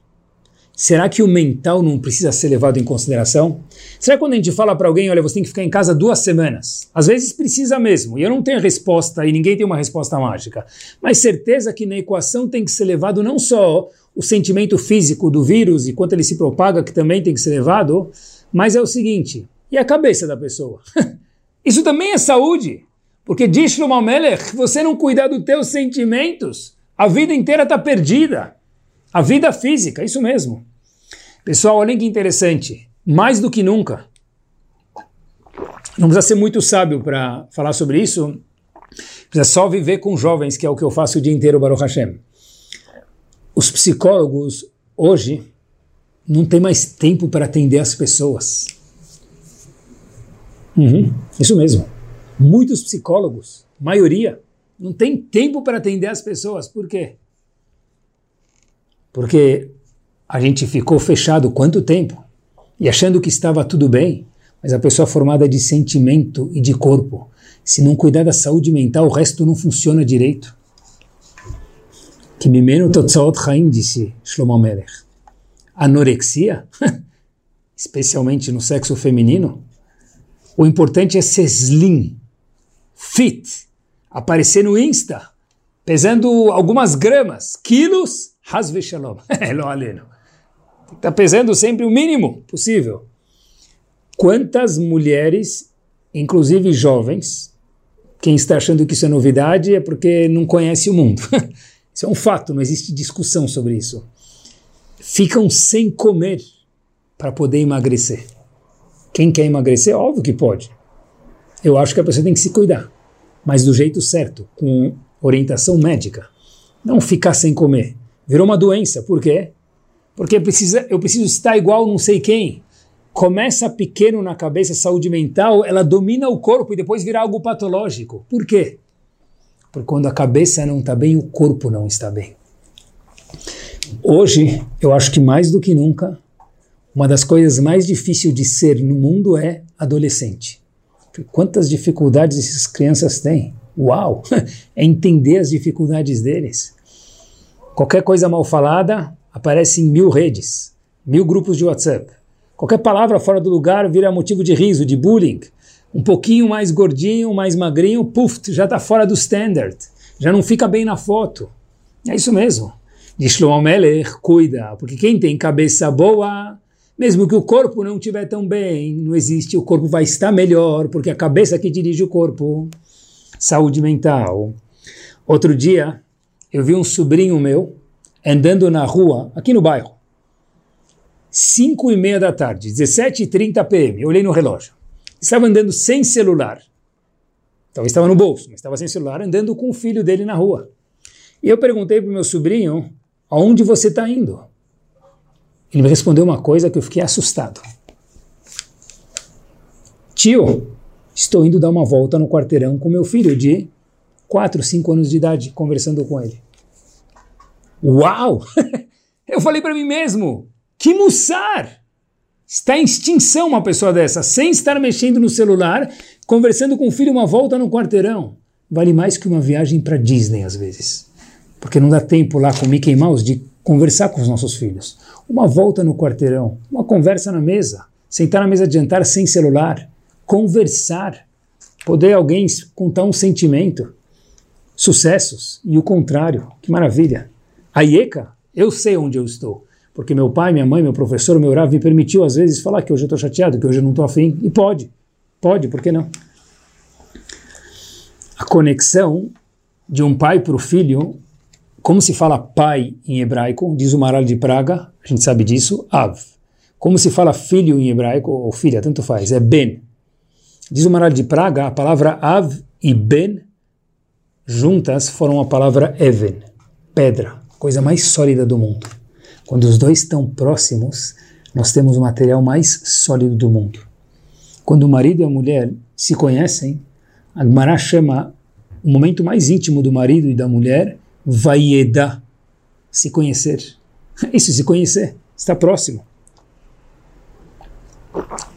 Será que o mental não precisa ser levado em consideração? Será que quando a gente fala para alguém, olha, você tem que ficar em casa duas semanas? Às vezes precisa mesmo, e eu não tenho resposta, e ninguém tem uma resposta mágica. Mas certeza que na equação tem que ser levado não só o sentimento físico do vírus e quanto ele se propaga, que também tem que ser levado, mas é o seguinte, e a cabeça da pessoa? *laughs* Isso também é saúde, porque diz Shlomo Melech, você não cuidar dos teus sentimentos, a vida inteira está perdida. A vida física, isso mesmo. Pessoal, olhem que interessante. Mais do que nunca, não precisa ser muito sábio para falar sobre isso, precisa só viver com jovens, que é o que eu faço o dia inteiro, Baruch Hashem. Os psicólogos, hoje, não têm mais tempo para atender as pessoas. Uhum, isso mesmo. Muitos psicólogos, maioria, não tem tempo para atender as pessoas. Por quê? Porque a gente ficou fechado quanto tempo? E achando que estava tudo bem, mas a pessoa formada de sentimento e de corpo, se não cuidar da saúde mental, o resto não funciona direito. Que mimeno totzaot chaim, disse Shlomo Melech. Anorexia, *laughs* especialmente no sexo feminino, o importante é ser slim, fit, aparecer no Insta, pesando algumas gramas, quilos, hasve shalom, lo *laughs* aleno. Está pesando sempre o mínimo possível. Quantas mulheres, inclusive jovens, quem está achando que isso é novidade é porque não conhece o mundo. *laughs* Isso é um fato, não existe discussão sobre isso. Ficam sem comer para poder emagrecer. Quem quer emagrecer, óbvio que pode. Eu acho que a pessoa tem que se cuidar, mas do jeito certo, com orientação médica. Não ficar sem comer. Virou uma doença. Por quê? Porque precisa, eu preciso estar igual não sei quem. Começa pequeno na cabeça, saúde mental, ela domina o corpo e depois vira algo patológico. Por quê? Porque quando a cabeça não está bem, o corpo não está bem. Hoje, eu acho que mais do que nunca, uma das coisas mais difíceis de ser no mundo é adolescente. Quantas dificuldades essas crianças têm? Uau! *laughs* É entender as dificuldades deles. Qualquer coisa mal falada aparece em mil redes, mil grupos de WhatsApp. Qualquer palavra fora do lugar vira motivo de riso, de bullying. Um pouquinho mais gordinho, mais magrinho, puf, já está fora do standard. Já não fica bem na foto. É isso mesmo. Diz Shlomo Melech, cuida, porque quem tem cabeça boa mesmo que o corpo não estiver tão bem, não existe, o corpo vai estar melhor, porque a cabeça que dirige o corpo. Saúde mental. Outro dia, eu vi um sobrinho meu andando na rua, aqui no bairro. 5 e meia da tarde, 17h30 pm, eu olhei no relógio. Estava andando sem celular. Talvez estava no bolso, mas estava sem celular, andando com o filho dele na rua. E eu perguntei para o meu sobrinho, aonde você está indo? Ele me respondeu uma coisa que eu fiquei assustado. Tio, estou indo dar uma volta no quarteirão com meu filho de 4, 5 anos de idade, conversando com ele. Uau! *laughs* Eu falei para mim mesmo, que mussar! Está em extinção uma pessoa dessa, sem estar mexendo no celular, conversando com o filho uma volta no quarteirão. Vale mais que uma viagem para Disney às vezes. Porque não dá tempo lá com Mickey Mouse de conversar com os nossos filhos. Uma volta no quarteirão, uma conversa na mesa, sentar na mesa de jantar sem celular, conversar, poder alguém contar um sentimento, sucessos e o contrário. Que maravilha! A IECA, eu sei onde eu estou, porque meu pai, minha mãe, meu professor, meu Rav me permitiu às vezes falar que hoje eu estou chateado, que hoje eu não estou afim, e pode, pode, por que não? A conexão de um pai para o filho como se fala pai em hebraico, diz o Maral de Praga, a gente sabe disso, Av. Como se fala filho em hebraico, ou filha, tanto faz, é Ben. Diz o Maral de Praga, a palavra Av e Ben juntas foram a palavra Even, pedra, coisa mais sólida do mundo. Quando os dois estão próximos, nós temos o material mais sólido do mundo. Quando o marido e a mulher se conhecem, a chama o momento mais íntimo do marido e da mulher Vaieda, se conhecer. *laughs* Isso, se conhecer, está próximo.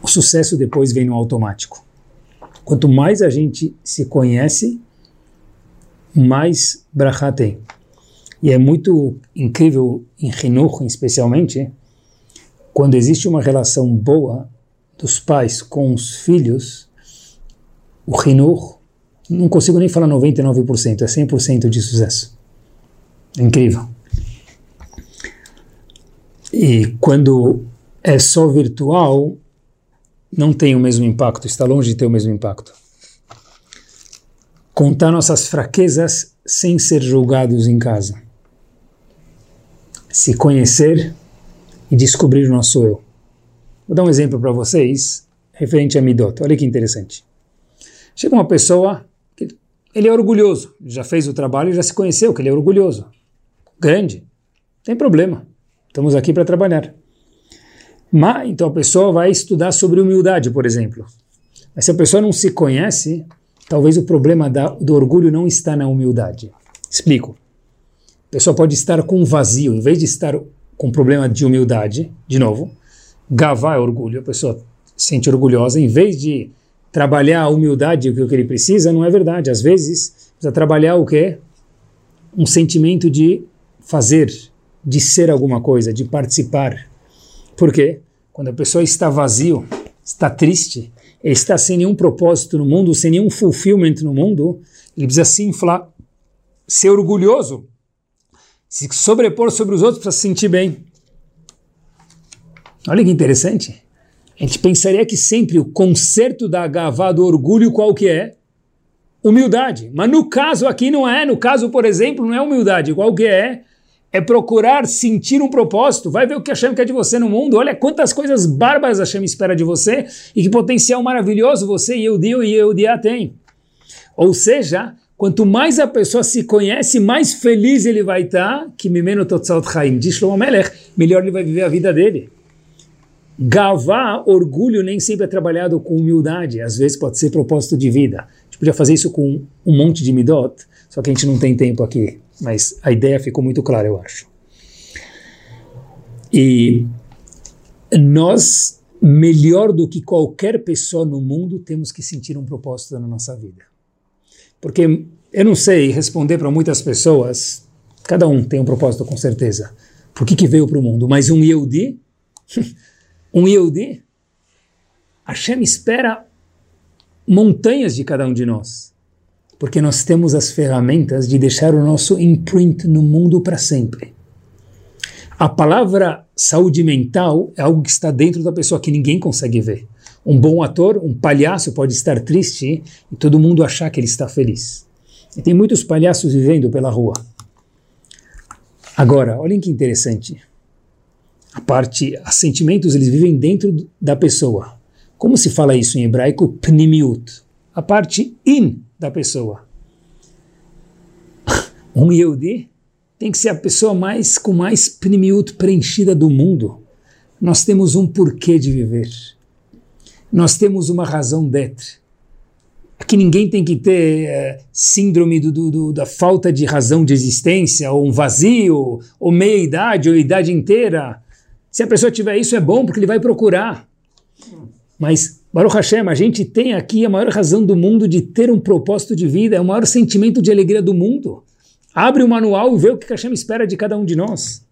O sucesso depois vem no automático. Quanto mais a gente se conhece, mais brachá tem. E é muito incrível em Hinuch, especialmente, quando existe uma relação boa dos pais com os filhos, o Hinuch, não consigo nem falar 99%, é 100% de sucesso. Incrível. E quando é só virtual, não tem o mesmo impacto, está longe de ter o mesmo impacto. Contar nossas fraquezas sem ser julgados em casa. Se conhecer e descobrir o nosso eu. Vou dar um exemplo para vocês referente a Midot. Olha que interessante. Chega uma pessoa, ele é orgulhoso, já fez o trabalho e já se conheceu que ele é orgulhoso grande, tem problema. Estamos aqui para trabalhar. Mas, então a pessoa vai estudar sobre humildade, por exemplo. Mas se a pessoa não se conhece, talvez o problema da, do orgulho não está na humildade. Explico. A pessoa pode estar com um vazio, em vez de estar com problema de humildade, de novo, gavá é orgulho, a pessoa se sente orgulhosa, em vez de trabalhar a humildade, o que ele precisa, não é verdade. Às vezes, precisa trabalhar o quê? Um sentimento de fazer, de ser alguma coisa, de participar. Por quê? Quando a pessoa está vazio, está triste, está sem nenhum propósito no mundo, sem nenhum fulfillment no mundo, ele precisa se inflar, ser orgulhoso, se sobrepor sobre os outros para se sentir bem. Olha que interessante. A gente pensaria que sempre o conserto da gavá do orgulho qual que é? Humildade. Mas no caso aqui não é. No caso, por exemplo, não é humildade. Qual que é? É procurar sentir um propósito. Vai ver o que Hashem quer de você no mundo. Olha quantas coisas bárbaras Hashem espera de você e que potencial maravilhoso você e Eudio e Eudia tem. Ou seja, quanto mais a pessoa se conhece, mais feliz ele vai estar, que Mimeno Totzalt Chaim, diz Shlomo Melech, melhor ele vai viver a vida dele. Gavá, orgulho, nem sempre é trabalhado com humildade, às vezes pode ser propósito de vida. A gente podia fazer isso com um monte de midot, só que a gente não tem tempo aqui, mas a ideia ficou muito clara, eu acho. E nós, melhor do que qualquer pessoa no mundo, temos que sentir um propósito na nossa vida. Porque eu não sei responder para muitas pessoas, cada um tem um propósito com certeza. Por que, que veio para o mundo? Mas um Yehudi *laughs* um Yehudi, Hashem espera montanhas de cada um de nós, porque nós temos as ferramentas de deixar o nosso imprint no mundo para sempre. A palavra saúde mental é algo que está dentro da pessoa que ninguém consegue ver. Um bom ator, um palhaço pode estar triste e todo mundo achar que ele está feliz. E tem muitos palhaços vivendo pela rua. Agora, olhem que interessante a parte, os sentimentos, eles vivem dentro da pessoa. Como se fala isso em hebraico? Pnimiut. A parte in da pessoa. *laughs* Um Yehudi tem que ser a pessoa mais com mais pnimiut preenchida do mundo. Nós temos um porquê de viver. Nós temos uma razão d'être. Que ninguém tem que ter é, síndrome do, do, da falta de razão de existência, ou um vazio, ou meia-idade, ou idade inteira. Se a pessoa tiver isso, é bom, porque ele vai procurar. Mas, Baruch Hashem, a gente tem aqui a maior razão do mundo de ter um propósito de vida, é o maior sentimento de alegria do mundo. Abre o manual e vê o que Hashem espera de cada um de nós.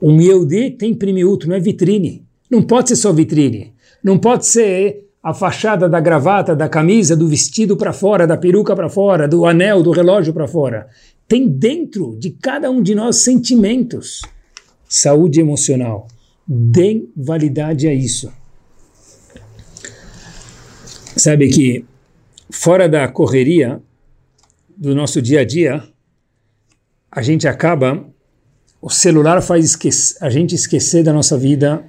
Um Yehudi tem primiúto, não é vitrine. Não pode ser só vitrine. Não pode ser a fachada da gravata, da camisa, do vestido para fora, da peruca para fora, do anel, do relógio para fora. Tem dentro de cada um de nós sentimentos saúde emocional. Deem validade a isso. Sabe que fora da correria do nosso dia a dia, a gente acaba, o celular faz a gente esquecer da nossa vida,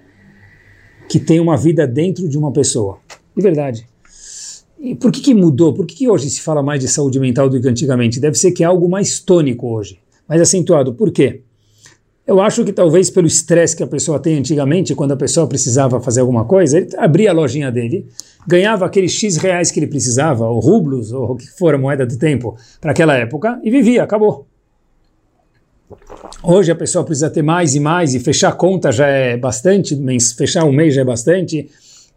que tem uma vida dentro de uma pessoa. De verdade. E por que, que mudou? Por que, que hoje se fala mais de saúde mental do que antigamente? Deve ser que é algo mais tônico hoje, mais acentuado. Por quê? Eu acho que talvez pelo estresse que a pessoa tem antigamente, quando a pessoa precisava fazer alguma coisa, ele abria a lojinha dele, ganhava aqueles X reais que ele precisava, ou rublos, ou o que for a moeda do tempo, para aquela época, e vivia, acabou. Hoje a pessoa precisa ter mais e mais, e fechar conta já é bastante, fechar um mês já é bastante.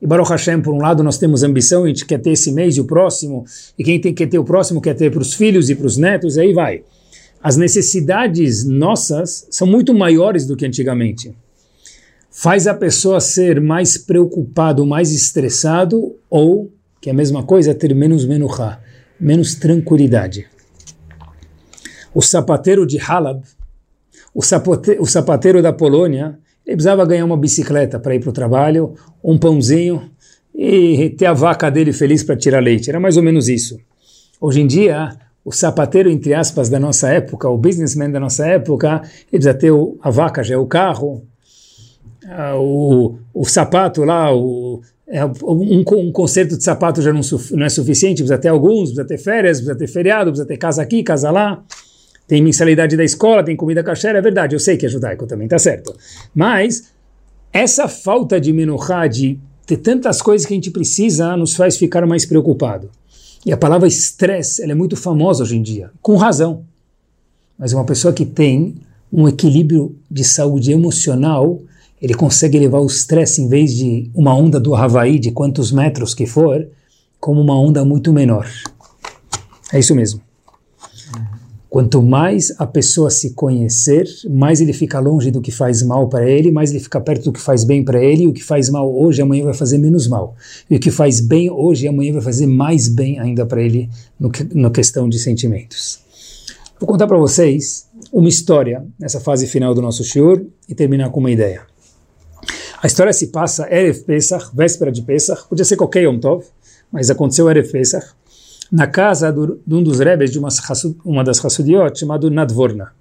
E Baruch Hashem, por um lado, nós temos ambição, a gente quer ter esse mês e o próximo, e quem tem, quer ter o próximo quer ter para os filhos e para os netos, e aí vai as necessidades nossas são muito maiores do que antigamente. Faz a pessoa ser mais preocupado, mais estressado, ou, que é a mesma coisa, ter menos menuchá, menos tranquilidade. O sapateiro de Halab, o, o sapateiro da Polônia, ele precisava ganhar uma bicicleta para ir para o trabalho, um pãozinho e ter a vaca dele feliz para tirar leite. Era mais ou menos isso. Hoje em dia, o sapateiro, entre aspas, da nossa época, o businessman da nossa época, ele precisa ter o, a vaca, já é o carro, ah, o, o sapato lá, o, é, um, um concerto de sapato já não, não, é suficiente, precisa ter alguns, precisa ter férias, precisa ter feriado, precisa ter casa aqui, casa lá, tem mensalidade da escola, tem comida cachê, é verdade, eu sei que é judaico também, tá certo. Mas essa falta de menuchá, de ter tantas coisas que a gente precisa, nos faz ficar mais preocupado. E a palavra estresse é muito famosa hoje em dia, com razão. Mas uma pessoa que tem um equilíbrio de saúde emocional, ele consegue levar o estresse, em vez de uma onda do Havaí, de quantos metros que for, como uma onda muito menor. É isso mesmo. Quanto mais a pessoa se conhecer, mais ele fica longe do que faz mal para ele, mais ele fica perto do que faz bem para ele, e o que faz mal hoje, amanhã vai fazer menos mal. E o que faz bem hoje, amanhã vai fazer mais bem ainda para ele no, no questão de sentimentos. Vou contar para vocês uma história nessa fase final do nosso shiur e terminar com uma ideia. A história se passa Erev Pesach, véspera de Pesach, podia ser qualquer Yom Tov, mas aconteceu Erev Pesach, na casa do, de um dos rebes de uma, uma das Hassudiot, chamado Nadvorna.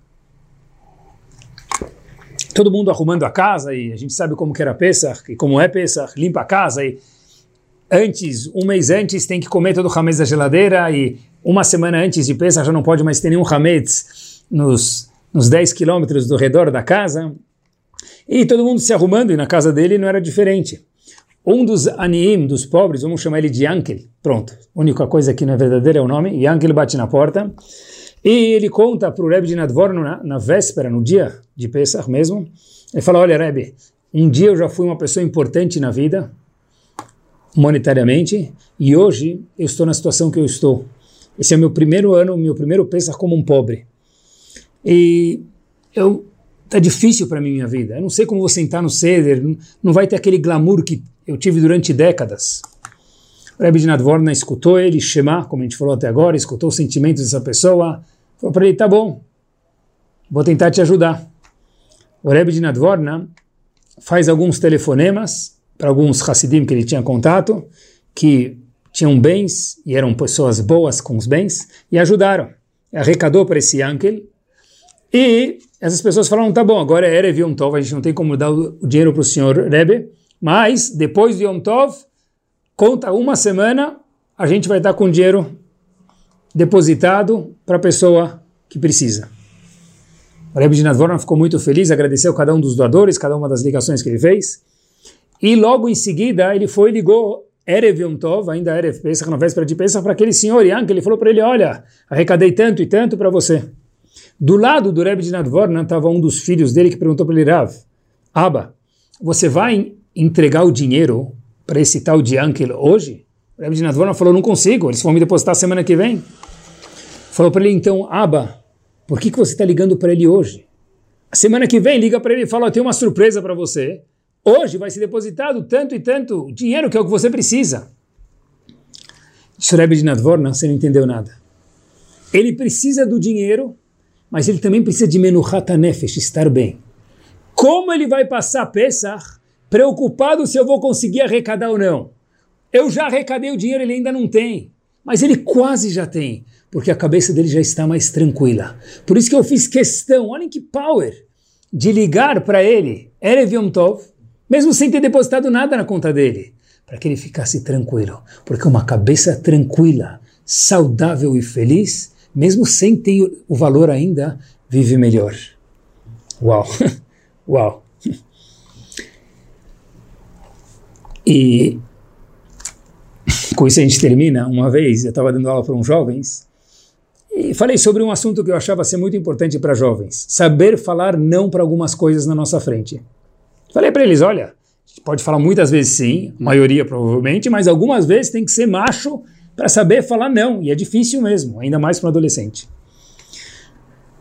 Todo mundo arrumando a casa, e a gente sabe como que era Pesach, e como é Pesach, limpa a casa, e antes, um mês antes, tem que comer todo o hametz da geladeira, e uma semana antes de Pesach já não pode mais ter nenhum hametz nos, nos 10 quilômetros do redor da casa. E todo mundo se arrumando, e na casa dele não era diferente. Um dos aniim, dos pobres, vamos chamar ele de Yankel. Pronto. A única coisa que não é verdadeira é o nome. Yankel bate na porta. E ele conta para o Rebbe de Nadvorno na, na, véspera, no dia de Pesach mesmo. Ele fala: Olha, Rebbe, um dia eu já fui uma pessoa importante na vida, monetariamente, e hoje eu estou na situação que eu estou. Esse é o meu primeiro ano, meu primeiro Pesach como um pobre. E eu tá difícil para mim minha vida. Eu não sei como vou sentar no ceder, não vai ter aquele glamour que eu tive durante décadas. O Rebbe de Nadvorna escutou ele, Shema, como a gente falou até agora, escutou os sentimentos dessa pessoa, falou para ele, tá bom, vou tentar te ajudar. O Rebbe de Nadvorna faz alguns telefonemas para alguns Hassidim que ele tinha contato, que tinham bens e eram pessoas boas com os bens, e ajudaram. Arrecadou para esse Yankel, e essas pessoas falaram, tá bom, agora é Erev Yom Tov, a gente não tem como dar o dinheiro para o senhor Rebbe, mas, depois de Yom Tov, conta uma semana, a gente vai estar com dinheiro depositado para a pessoa que precisa. O Rebbe de Nadvorna ficou muito feliz, agradeceu cada um dos doadores, cada uma das ligações que ele fez. E logo em seguida ele foi e ligou Erev Yom Tov, ainda Erev Pesach, na véspera de Pesach, para aquele senhor Ian, que ele falou para ele, olha, arrecadei tanto e tanto para você. Do lado do Rebbe de Nadvorna estava um dos filhos dele que perguntou para ele, Rav, Abba, você vai entregar o dinheiro para esse tal de Ankel hoje? O Rebbe de Nadvorna falou, não consigo, eles vão me depositar semana que vem. Falou para ele, então, Aba, por que, que você está ligando para ele hoje? A semana que vem liga para ele e fala, oh, tem uma surpresa para você. Hoje vai ser depositado tanto e tanto dinheiro que é o que você precisa. Disse o Rebbe de Nadvorna, você não entendeu nada. Ele precisa do dinheiro, mas ele também precisa de Menuhat Nefesh, estar bem. Como ele vai passar Pesach preocupado se eu vou conseguir arrecadar ou não. Eu já arrecadei o dinheiro, ele ainda não tem. Mas ele quase já tem, porque a cabeça dele já está mais tranquila. Por isso que eu fiz questão, olhem que power, de ligar para ele, Erev Yom Tov, mesmo sem ter depositado nada na conta dele, para que ele ficasse tranquilo. Porque uma cabeça tranquila, saudável e feliz, mesmo sem ter o valor ainda, vive melhor. Uau! *laughs* Uau! E com isso a gente termina. Uma vez eu estava dando aula para uns jovens e falei sobre um assunto que eu achava ser muito importante para jovens: saber falar não para algumas coisas na nossa frente. Falei para eles: olha, pode falar muitas vezes sim, maioria provavelmente, mas algumas vezes tem que ser macho para saber falar não, e é difícil mesmo, ainda mais para um adolescente.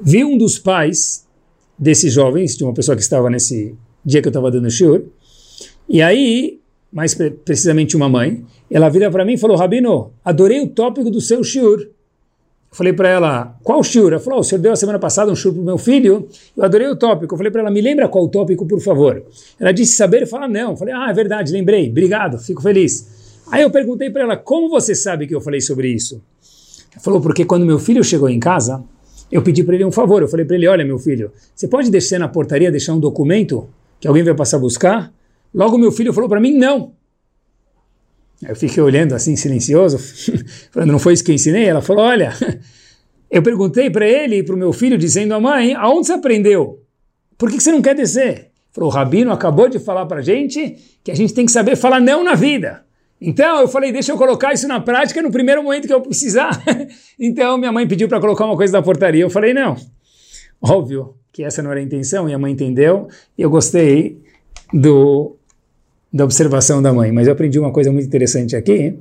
Vi um dos pais desses jovens, de uma pessoa que estava nesse dia que eu estava dando shiur, e aí mais precisamente uma mãe, ela vira para mim e falou, Rabino, adorei o tópico do seu shiur. Eu falei para ela, qual shiur? Ela falou, oh, o senhor deu a semana passada um shiur para o meu filho, eu adorei o tópico. Eu falei para ela, me lembra qual o tópico, por favor? Ela disse saber fala não. Eu falei, ah, é verdade, lembrei, obrigado, fico feliz. Aí eu perguntei para ela, como você sabe que eu falei sobre isso? Ela falou, porque quando meu filho chegou em casa, eu pedi para ele um favor. Eu falei para ele, olha meu filho, você pode descer na portaria, deixar um documento que alguém vai passar buscar? Logo meu filho falou para mim, não. Eu fiquei olhando assim, silencioso, *laughs* falando, não foi isso que eu ensinei? Ela falou, olha, *laughs* eu perguntei para ele e para o meu filho, dizendo à mãe, aonde você aprendeu? Por que você não quer descer? Falou, o Rabino acabou de falar para gente que a gente tem que saber falar não na vida. Então eu falei, deixa eu colocar isso na prática no primeiro momento que eu precisar. *laughs* então minha mãe pediu para colocar uma coisa na portaria. Eu falei, não. Óbvio que essa não era a intenção, e a mãe entendeu, e eu gostei do, da observação da mãe. Mas eu aprendi uma coisa muito interessante aqui,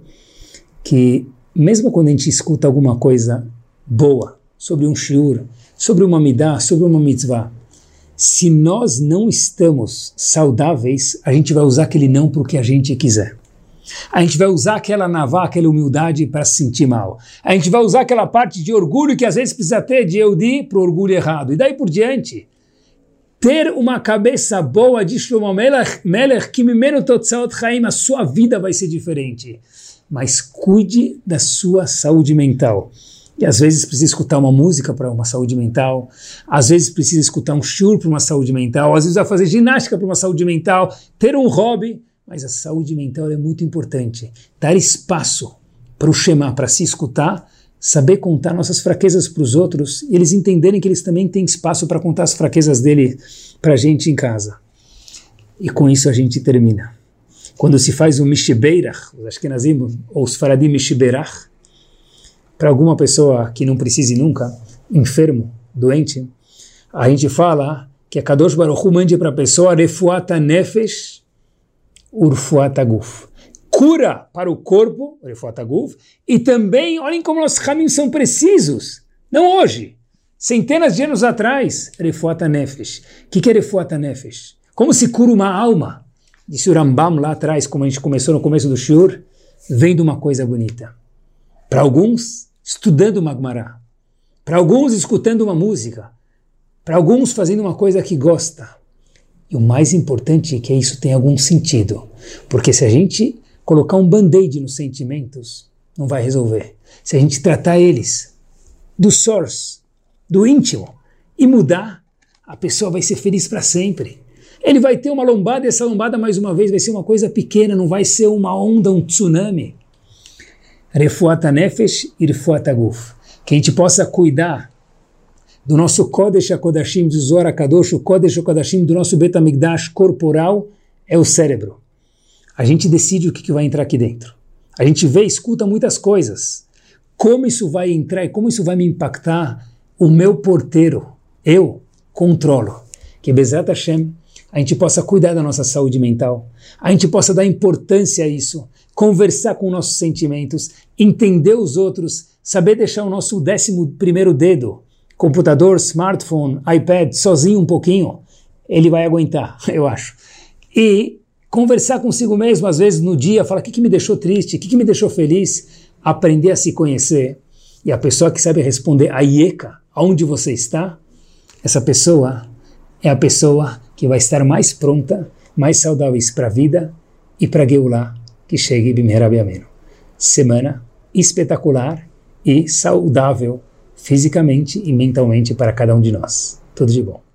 que mesmo quando a gente escuta alguma coisa boa sobre um shiur, sobre uma midah, sobre uma mitzvah. Se nós não estamos saudáveis, a gente vai usar aquele não para o que a gente quiser. A gente vai usar aquela navá, aquela humildade para se sentir mal. A gente vai usar aquela parte de orgulho que às vezes precisa ter de Eudi para o orgulho errado. E daí por diante. Ter uma cabeça boa de Shlomo Melech, Melech que mimeno totzaot chaim, a sua vida vai ser diferente. Mas cuide da sua saúde mental. E às vezes precisa escutar uma música para uma saúde mental, às vezes precisa escutar um shur para uma saúde mental, às vezes vai fazer ginástica para uma saúde mental, ter um hobby, mas a saúde mental é muito importante. Dar espaço para o Shema, para se escutar, saber contar nossas fraquezas para os outros e eles entenderem que eles também têm espaço para contar as fraquezas dele para a gente em casa. E com isso a gente termina. Quando se faz o Mishibeirach, os Ashkenazim, ou os Faradim Mishibeirach, para alguma pessoa que não precise nunca, enfermo, doente, a gente fala que a Kadosh Baruch Hu mande para a pessoa refuata nefesh urfuata guf. Cura para o corpo, e também, olhem como nossos caminhos são precisos. Não hoje, centenas de anos atrás, refuata nefesh. O que, é refuata nefesh? Como se cura uma alma? Disse o Rambam lá atrás, como a gente começou no começo do Shur, vendo uma coisa bonita. Para alguns, estudando Magmará. Para alguns, escutando uma música. Para alguns, fazendo uma coisa que gosta. E o mais importante é que isso tenha algum sentido. Porque se a gente colocar um band-aid nos sentimentos, não vai resolver. Se a gente tratar eles do source, do íntimo, e mudar, a pessoa vai ser feliz para sempre. Ele vai ter uma lombada e essa lombada, mais uma vez, vai ser uma coisa pequena, não vai ser uma onda, um tsunami. Refuata Nefesh Refuata Guf. Que a gente possa cuidar do nosso Kodesh HaKodashim, do Zohar HaKadosh, o Kodesh HaKodashim, do nosso Betamigdash corporal, é o cérebro. A gente decide o que, que vai entrar aqui dentro. A gente vê, escuta muitas coisas. Como isso vai entrar e como isso vai me impactar, o meu porteiro, eu controlo. Que Bezat Hashem, a gente possa cuidar da nossa saúde mental, a gente possa dar importância a isso, conversar com nossos sentimentos, entender os outros, saber deixar o nosso décimo primeiro dedo, computador, smartphone, iPad, sozinho um pouquinho, ele vai aguentar, *laughs* eu acho. E conversar consigo mesmo, às vezes no dia, falar o que, que me deixou triste, o que, que me deixou feliz, aprender a se conhecer. E a pessoa que sabe responder a IECA, aonde você está, essa pessoa é a pessoa que vai estar mais pronta, mais saudável para a vida e para Geulah que chegue Bimherabiameno. Semana espetacular e saudável fisicamente e mentalmente para cada um de nós. Tudo de bom.